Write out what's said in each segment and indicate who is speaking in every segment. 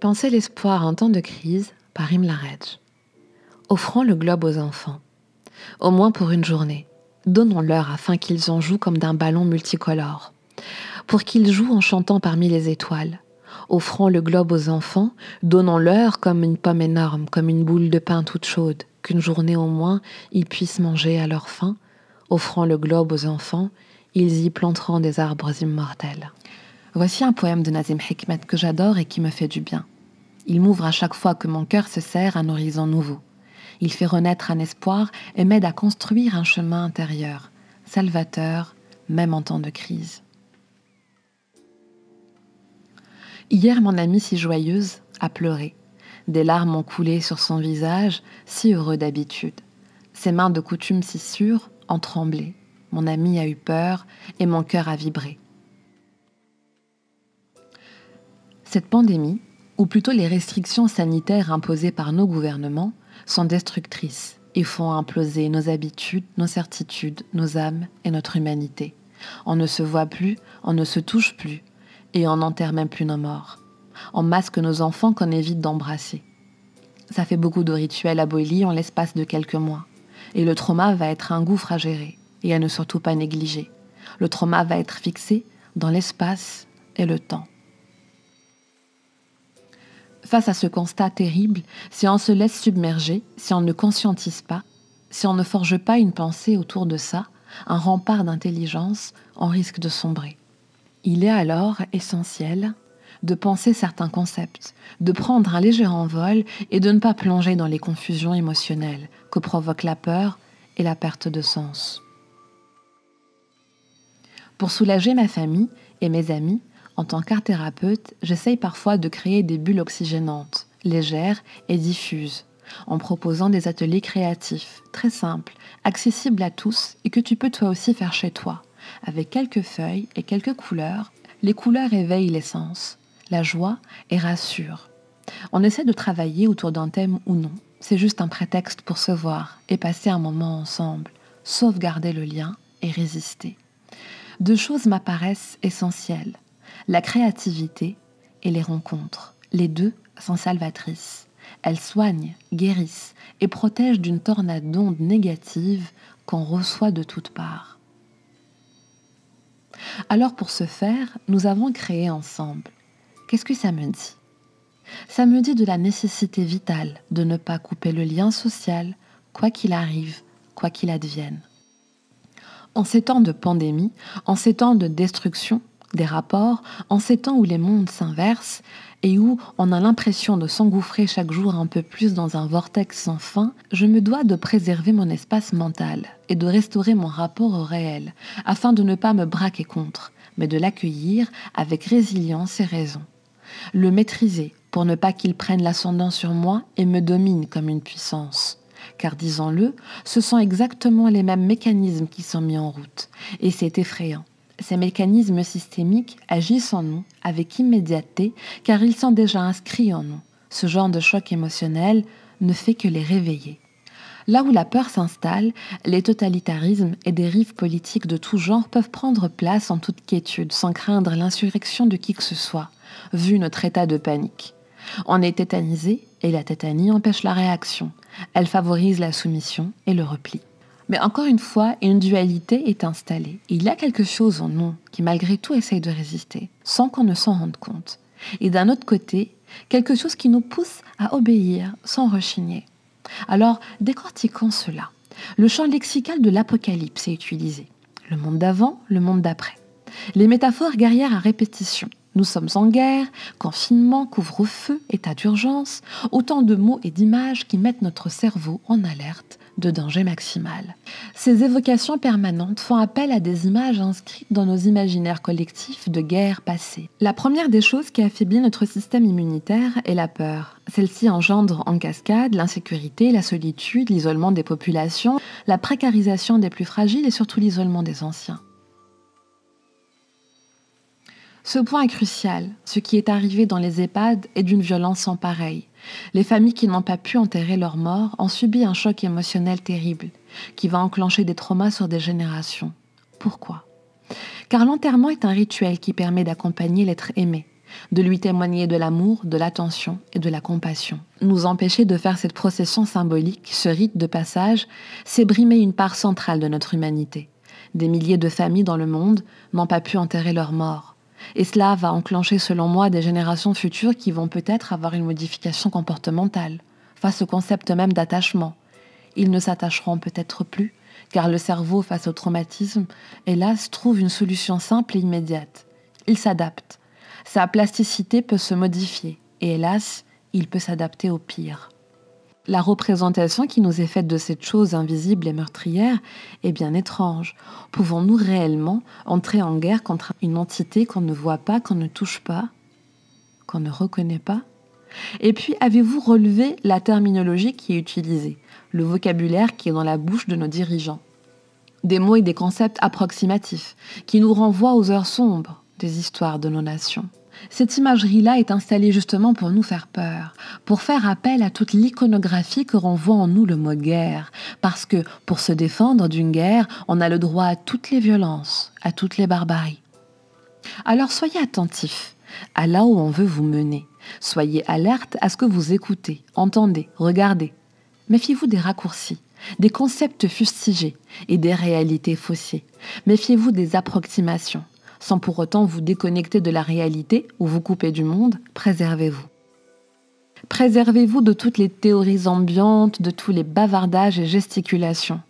Speaker 1: Penser l'espoir en temps de crise par Imla Offrons le globe aux enfants, au moins pour une journée. Donnons-leur afin qu'ils en jouent comme d'un ballon multicolore, pour qu'ils jouent en chantant parmi les étoiles. Offrons le globe aux enfants, donnons-leur comme une pomme énorme, comme une boule de pain toute chaude, qu'une journée au moins ils puissent manger à leur faim. Offrant le globe aux enfants, ils y planteront des arbres immortels. Voici un poème de Nazim Hikmet que j'adore et qui me fait du bien. Il m'ouvre à chaque fois que mon cœur se serre un horizon nouveau. Il fait renaître un espoir et m'aide à construire un chemin intérieur, salvateur, même en temps de crise. Hier, mon amie si joyeuse a pleuré. Des larmes ont coulé sur son visage, si heureux d'habitude. Ses mains de coutume si sûres ont tremblé. Mon amie a eu peur et mon cœur a vibré. Cette pandémie, ou plutôt les restrictions sanitaires imposées par nos gouvernements, sont destructrices et font imploser nos habitudes, nos certitudes, nos âmes et notre humanité. On ne se voit plus, on ne se touche plus, et on n'enterre même plus nos morts. On masque nos enfants qu'on évite d'embrasser. Ça fait beaucoup de rituels abolis en l'espace de quelques mois. Et le trauma va être un gouffre à gérer et à ne surtout pas négliger. Le trauma va être fixé dans l'espace et le temps. Face à ce constat terrible, si on se laisse submerger, si on ne conscientise pas, si on ne forge pas une pensée autour de ça, un rempart d'intelligence, on risque de sombrer. Il est alors essentiel de penser certains concepts, de prendre un léger envol et de ne pas plonger dans les confusions émotionnelles que provoquent la peur et la perte de sens. Pour soulager ma famille et mes amis, en tant qu'art thérapeute, j'essaye parfois de créer des bulles oxygénantes, légères et diffuses, en proposant des ateliers créatifs, très simples, accessibles à tous et que tu peux toi aussi faire chez toi. Avec quelques feuilles et quelques couleurs, les couleurs éveillent l'essence, la joie et rassurent. On essaie de travailler autour d'un thème ou non, c'est juste un prétexte pour se voir et passer un moment ensemble, sauvegarder le lien et résister. Deux choses m'apparaissent essentielles la créativité et les rencontres. Les deux sont salvatrices. Elles soignent, guérissent et protègent d'une tornade d'ondes négatives qu'on reçoit de toutes parts. Alors pour ce faire, nous avons créé ensemble. Qu'est-ce que ça me dit? Ça me dit de la nécessité vitale de ne pas couper le lien social, quoi qu'il arrive, quoi qu'il advienne. En ces temps de pandémie, en ces temps de destruction, des rapports en ces temps où les mondes s'inversent et où on a l'impression de s'engouffrer chaque jour un peu plus dans un vortex sans fin, je me dois de préserver mon espace mental et de restaurer mon rapport au réel, afin de ne pas me braquer contre, mais de l'accueillir avec résilience et raison. Le maîtriser pour ne pas qu'il prenne l'ascendant sur moi et me domine comme une puissance. Car disons-le, ce sont exactement les mêmes mécanismes qui sont mis en route, et c'est effrayant ces mécanismes systémiques agissent en nous avec immédiateté car ils sont déjà inscrits en nous. Ce genre de choc émotionnel ne fait que les réveiller. Là où la peur s'installe, les totalitarismes et dérives politiques de tout genre peuvent prendre place en toute quiétude, sans craindre l'insurrection de qui que ce soit, vu notre état de panique. On est tétanisé et la tétanie empêche la réaction. Elle favorise la soumission et le repli. Mais encore une fois, une dualité est installée. Il y a quelque chose en nous qui malgré tout essaye de résister, sans qu'on ne s'en rende compte. Et d'un autre côté, quelque chose qui nous pousse à obéir sans rechigner. Alors, décortiquons cela. Le champ lexical de l'Apocalypse est utilisé. Le monde d'avant, le monde d'après. Les métaphores guerrières à répétition. Nous sommes en guerre, confinement, couvre-feu, état d'urgence, autant de mots et d'images qui mettent notre cerveau en alerte de danger maximal. Ces évocations permanentes font appel à des images inscrites dans nos imaginaires collectifs de guerres passées. La première des choses qui affaiblit notre système immunitaire est la peur. Celle-ci engendre en cascade l'insécurité, la solitude, l'isolement des populations, la précarisation des plus fragiles et surtout l'isolement des anciens. Ce point est crucial. Ce qui est arrivé dans les EHPAD est d'une violence sans pareille. Les familles qui n'ont pas pu enterrer leurs morts ont subi un choc émotionnel terrible, qui va enclencher des traumas sur des générations. Pourquoi? Car l'enterrement est un rituel qui permet d'accompagner l'être aimé, de lui témoigner de l'amour, de l'attention et de la compassion. Nous empêcher de faire cette procession symbolique, ce rite de passage, c'est brimer une part centrale de notre humanité. Des milliers de familles dans le monde n'ont pas pu enterrer leurs morts. Et cela va enclencher, selon moi, des générations futures qui vont peut-être avoir une modification comportementale face au concept même d'attachement. Ils ne s'attacheront peut-être plus, car le cerveau, face au traumatisme, hélas, trouve une solution simple et immédiate. Il s'adapte. Sa plasticité peut se modifier, et hélas, il peut s'adapter au pire. La représentation qui nous est faite de cette chose invisible et meurtrière est bien étrange. Pouvons-nous réellement entrer en guerre contre une entité qu'on ne voit pas, qu'on ne touche pas, qu'on ne reconnaît pas? Et puis, avez-vous relevé la terminologie qui est utilisée, le vocabulaire qui est dans la bouche de nos dirigeants? Des mots et des concepts approximatifs qui nous renvoient aux heures sombres des histoires de nos nations. Cette imagerie-là est installée justement pour nous faire peur, pour faire appel à toute l'iconographie que renvoie en nous le mot guerre, parce que pour se défendre d'une guerre, on a le droit à toutes les violences, à toutes les barbaries. Alors soyez attentifs à là où on veut vous mener. Soyez alerte à ce que vous écoutez, entendez, regardez. Méfiez-vous des raccourcis, des concepts fustigés et des réalités faussées. Méfiez-vous des approximations, sans pour autant vous déconnecter de la réalité ou vous couper du monde, préservez-vous. Préservez-vous de toutes les théories ambiantes, de tous les bavardages et gesticulations,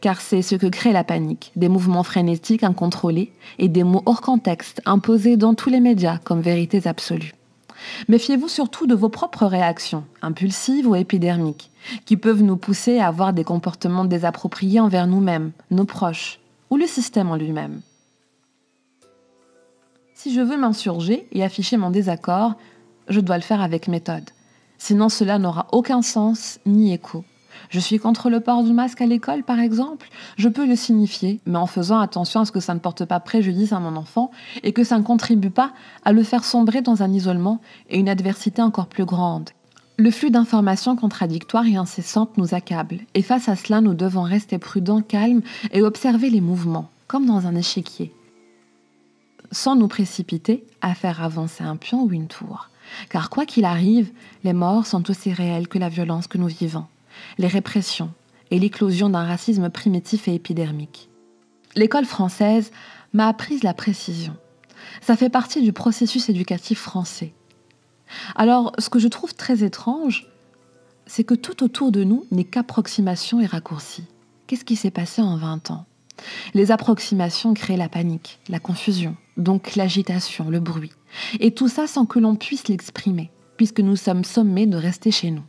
Speaker 1: car c'est ce que crée la panique, des mouvements frénétiques incontrôlés et des mots hors contexte imposés dans tous les médias comme vérités absolues. Méfiez-vous surtout de vos propres réactions, impulsives ou épidermiques, qui peuvent nous pousser à avoir des comportements désappropriés envers nous-mêmes, nos proches ou le système en lui-même. Si je veux m'insurger et afficher mon désaccord, je dois le faire avec méthode. Sinon cela n'aura aucun sens ni écho. Je suis contre le port du masque à l'école, par exemple. Je peux le signifier, mais en faisant attention à ce que ça ne porte pas préjudice à mon enfant et que ça ne contribue pas à le faire sombrer dans un isolement et une adversité encore plus grande. Le flux d'informations contradictoires et incessantes nous accable, et face à cela, nous devons rester prudents, calmes et observer les mouvements, comme dans un échiquier sans nous précipiter à faire avancer un pion ou une tour. Car quoi qu'il arrive, les morts sont aussi réels que la violence que nous vivons, les répressions et l'éclosion d'un racisme primitif et épidermique. L'école française m'a appris la précision. Ça fait partie du processus éducatif français. Alors, ce que je trouve très étrange, c'est que tout autour de nous n'est qu'approximation et raccourci. Qu'est-ce qui s'est passé en 20 ans? Les approximations créent la panique, la confusion, donc l'agitation, le bruit. Et tout ça sans que l'on puisse l'exprimer, puisque nous sommes sommés de rester chez nous.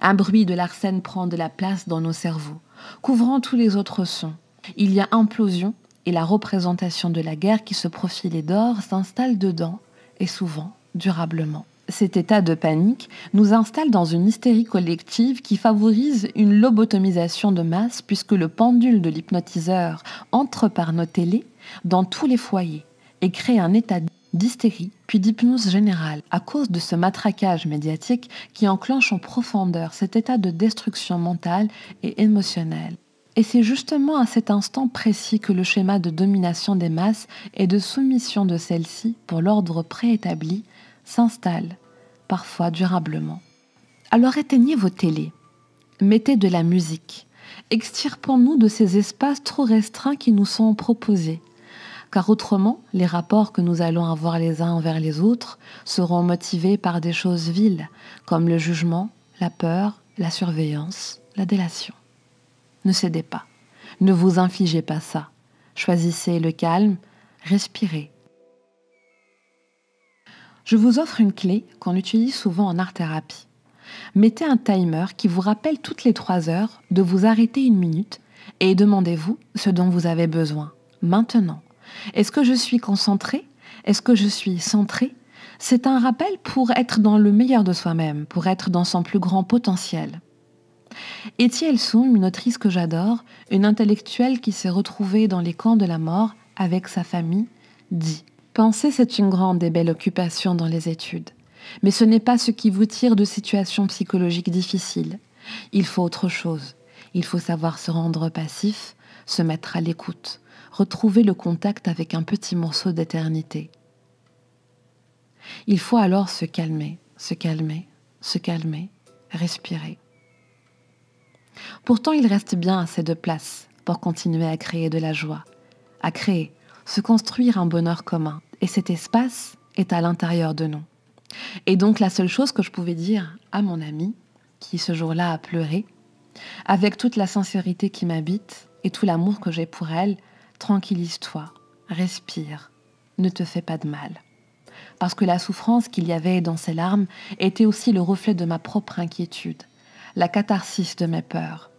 Speaker 1: Un bruit de l'arsène prend de la place dans nos cerveaux, couvrant tous les autres sons. Il y a implosion et la représentation de la guerre qui se profile d'or s'installe dedans, et souvent durablement. Cet état de panique nous installe dans une hystérie collective qui favorise une lobotomisation de masse puisque le pendule de l'hypnotiseur entre par nos télés dans tous les foyers et crée un état d'hystérie puis d'hypnose générale à cause de ce matraquage médiatique qui enclenche en profondeur cet état de destruction mentale et émotionnelle. Et c'est justement à cet instant précis que le schéma de domination des masses et de soumission de celles-ci pour l'ordre préétabli s'installe, parfois durablement. Alors éteignez vos télés, mettez de la musique, extirpons-nous de ces espaces trop restreints qui nous sont proposés, car autrement, les rapports que nous allons avoir les uns envers les autres seront motivés par des choses viles, comme le jugement, la peur, la surveillance, la délation. Ne cédez pas, ne vous infligez pas ça. Choisissez le calme, respirez. Je vous offre une clé qu'on utilise souvent en art-thérapie. Mettez un timer qui vous rappelle toutes les trois heures de vous arrêter une minute et demandez-vous ce dont vous avez besoin, maintenant. Est-ce que je suis concentrée Est-ce que je suis centrée C'est un rappel pour être dans le meilleur de soi-même, pour être dans son plus grand potentiel. Etiel Soum, une autrice que j'adore, une intellectuelle qui s'est retrouvée dans les camps de la mort avec sa famille, dit Penser, c'est une grande et belle occupation dans les études. Mais ce n'est pas ce qui vous tire de situations psychologiques difficiles. Il faut autre chose. Il faut savoir se rendre passif, se mettre à l'écoute, retrouver le contact avec un petit morceau d'éternité. Il faut alors se calmer, se calmer, se calmer, respirer. Pourtant, il reste bien assez de place pour continuer à créer de la joie, à créer, se construire un bonheur commun. Et cet espace est à l'intérieur de nous. Et donc la seule chose que je pouvais dire à mon ami, qui ce jour-là a pleuré, avec toute la sincérité qui m'habite et tout l'amour que j'ai pour elle, tranquillise-toi, respire, ne te fais pas de mal. Parce que la souffrance qu'il y avait dans ses larmes était aussi le reflet de ma propre inquiétude, la catharsis de mes peurs.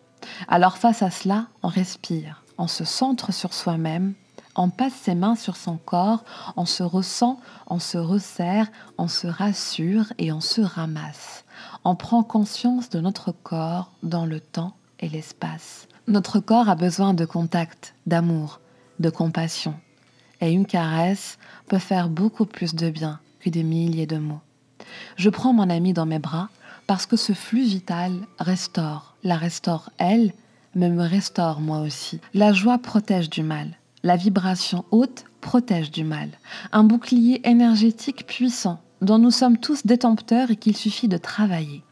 Speaker 1: Alors face à cela, on respire, on se centre sur soi-même, on passe ses mains sur son corps, on se ressent, on se resserre, on se rassure et on se ramasse. On prend conscience de notre corps dans le temps et l'espace. Notre corps a besoin de contact, d'amour, de compassion. Et une caresse peut faire beaucoup plus de bien que des milliers de mots. Je prends mon ami dans mes bras parce que ce flux vital restaure, la restaure elle, mais me restaure moi aussi. La joie protège du mal. La vibration haute protège du mal. Un bouclier énergétique puissant dont nous sommes tous détenteurs et qu'il suffit de travailler.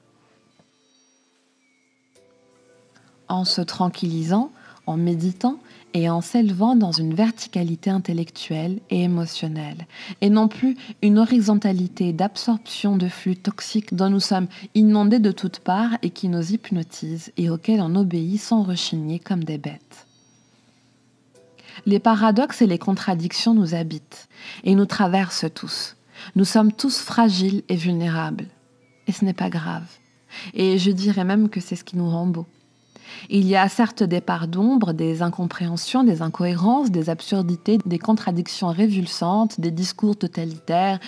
Speaker 1: En se tranquillisant, en méditant et en s'élevant dans une verticalité intellectuelle et émotionnelle, et non plus une horizontalité d'absorption de flux toxiques dont nous sommes inondés de toutes parts et qui nous hypnotisent et auxquels on obéit sans rechigner comme des bêtes. Les paradoxes et les contradictions nous habitent et nous traversent tous. Nous sommes tous fragiles et vulnérables. Et ce n'est pas grave. Et je dirais même que c'est ce qui nous rend beaux. Il y a certes des parts d'ombre, des incompréhensions, des incohérences, des absurdités, des contradictions révulsantes, des discours totalitaires,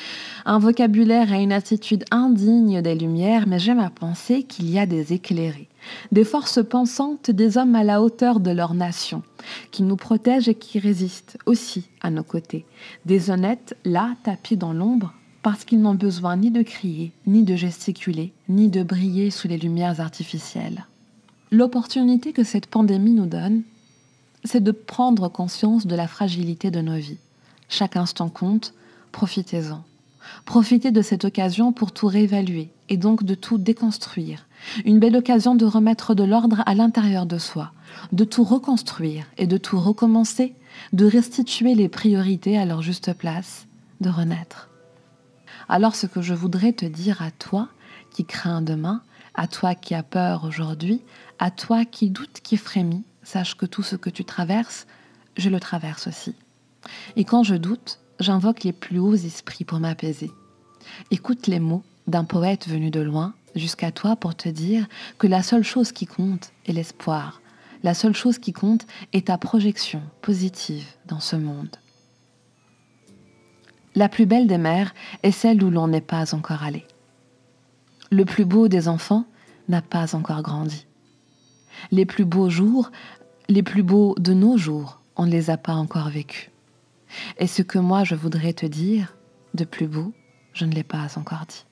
Speaker 1: un vocabulaire et une attitude indigne des Lumières, mais j'aime à penser qu'il y a des éclairés, des forces pensantes, des hommes à la hauteur de leur nation, qui nous protègent et qui résistent aussi à nos côtés, des honnêtes là tapis dans l'ombre parce qu'ils n'ont besoin ni de crier, ni de gesticuler, ni de briller sous les lumières artificielles. L'opportunité que cette pandémie nous donne, c'est de prendre conscience de la fragilité de nos vies. Chaque instant compte, profitez-en. Profitez de cette occasion pour tout réévaluer et donc de tout déconstruire. Une belle occasion de remettre de l'ordre à l'intérieur de soi, de tout reconstruire et de tout recommencer, de restituer les priorités à leur juste place, de renaître. Alors ce que je voudrais te dire à toi qui crains demain, à toi qui as peur aujourd'hui, à toi qui doute, qui frémit, sache que tout ce que tu traverses, je le traverse aussi. Et quand je doute, j'invoque les plus hauts esprits pour m'apaiser. Écoute les mots d'un poète venu de loin jusqu'à toi pour te dire que la seule chose qui compte est l'espoir. La seule chose qui compte est ta projection positive dans ce monde. La plus belle des mères est celle où l'on n'est pas encore allé. Le plus beau des enfants n'a pas encore grandi. Les plus beaux jours, les plus beaux de nos jours, on ne les a pas encore vécus. Et ce que moi je voudrais te dire, de plus beau, je ne l'ai pas encore dit.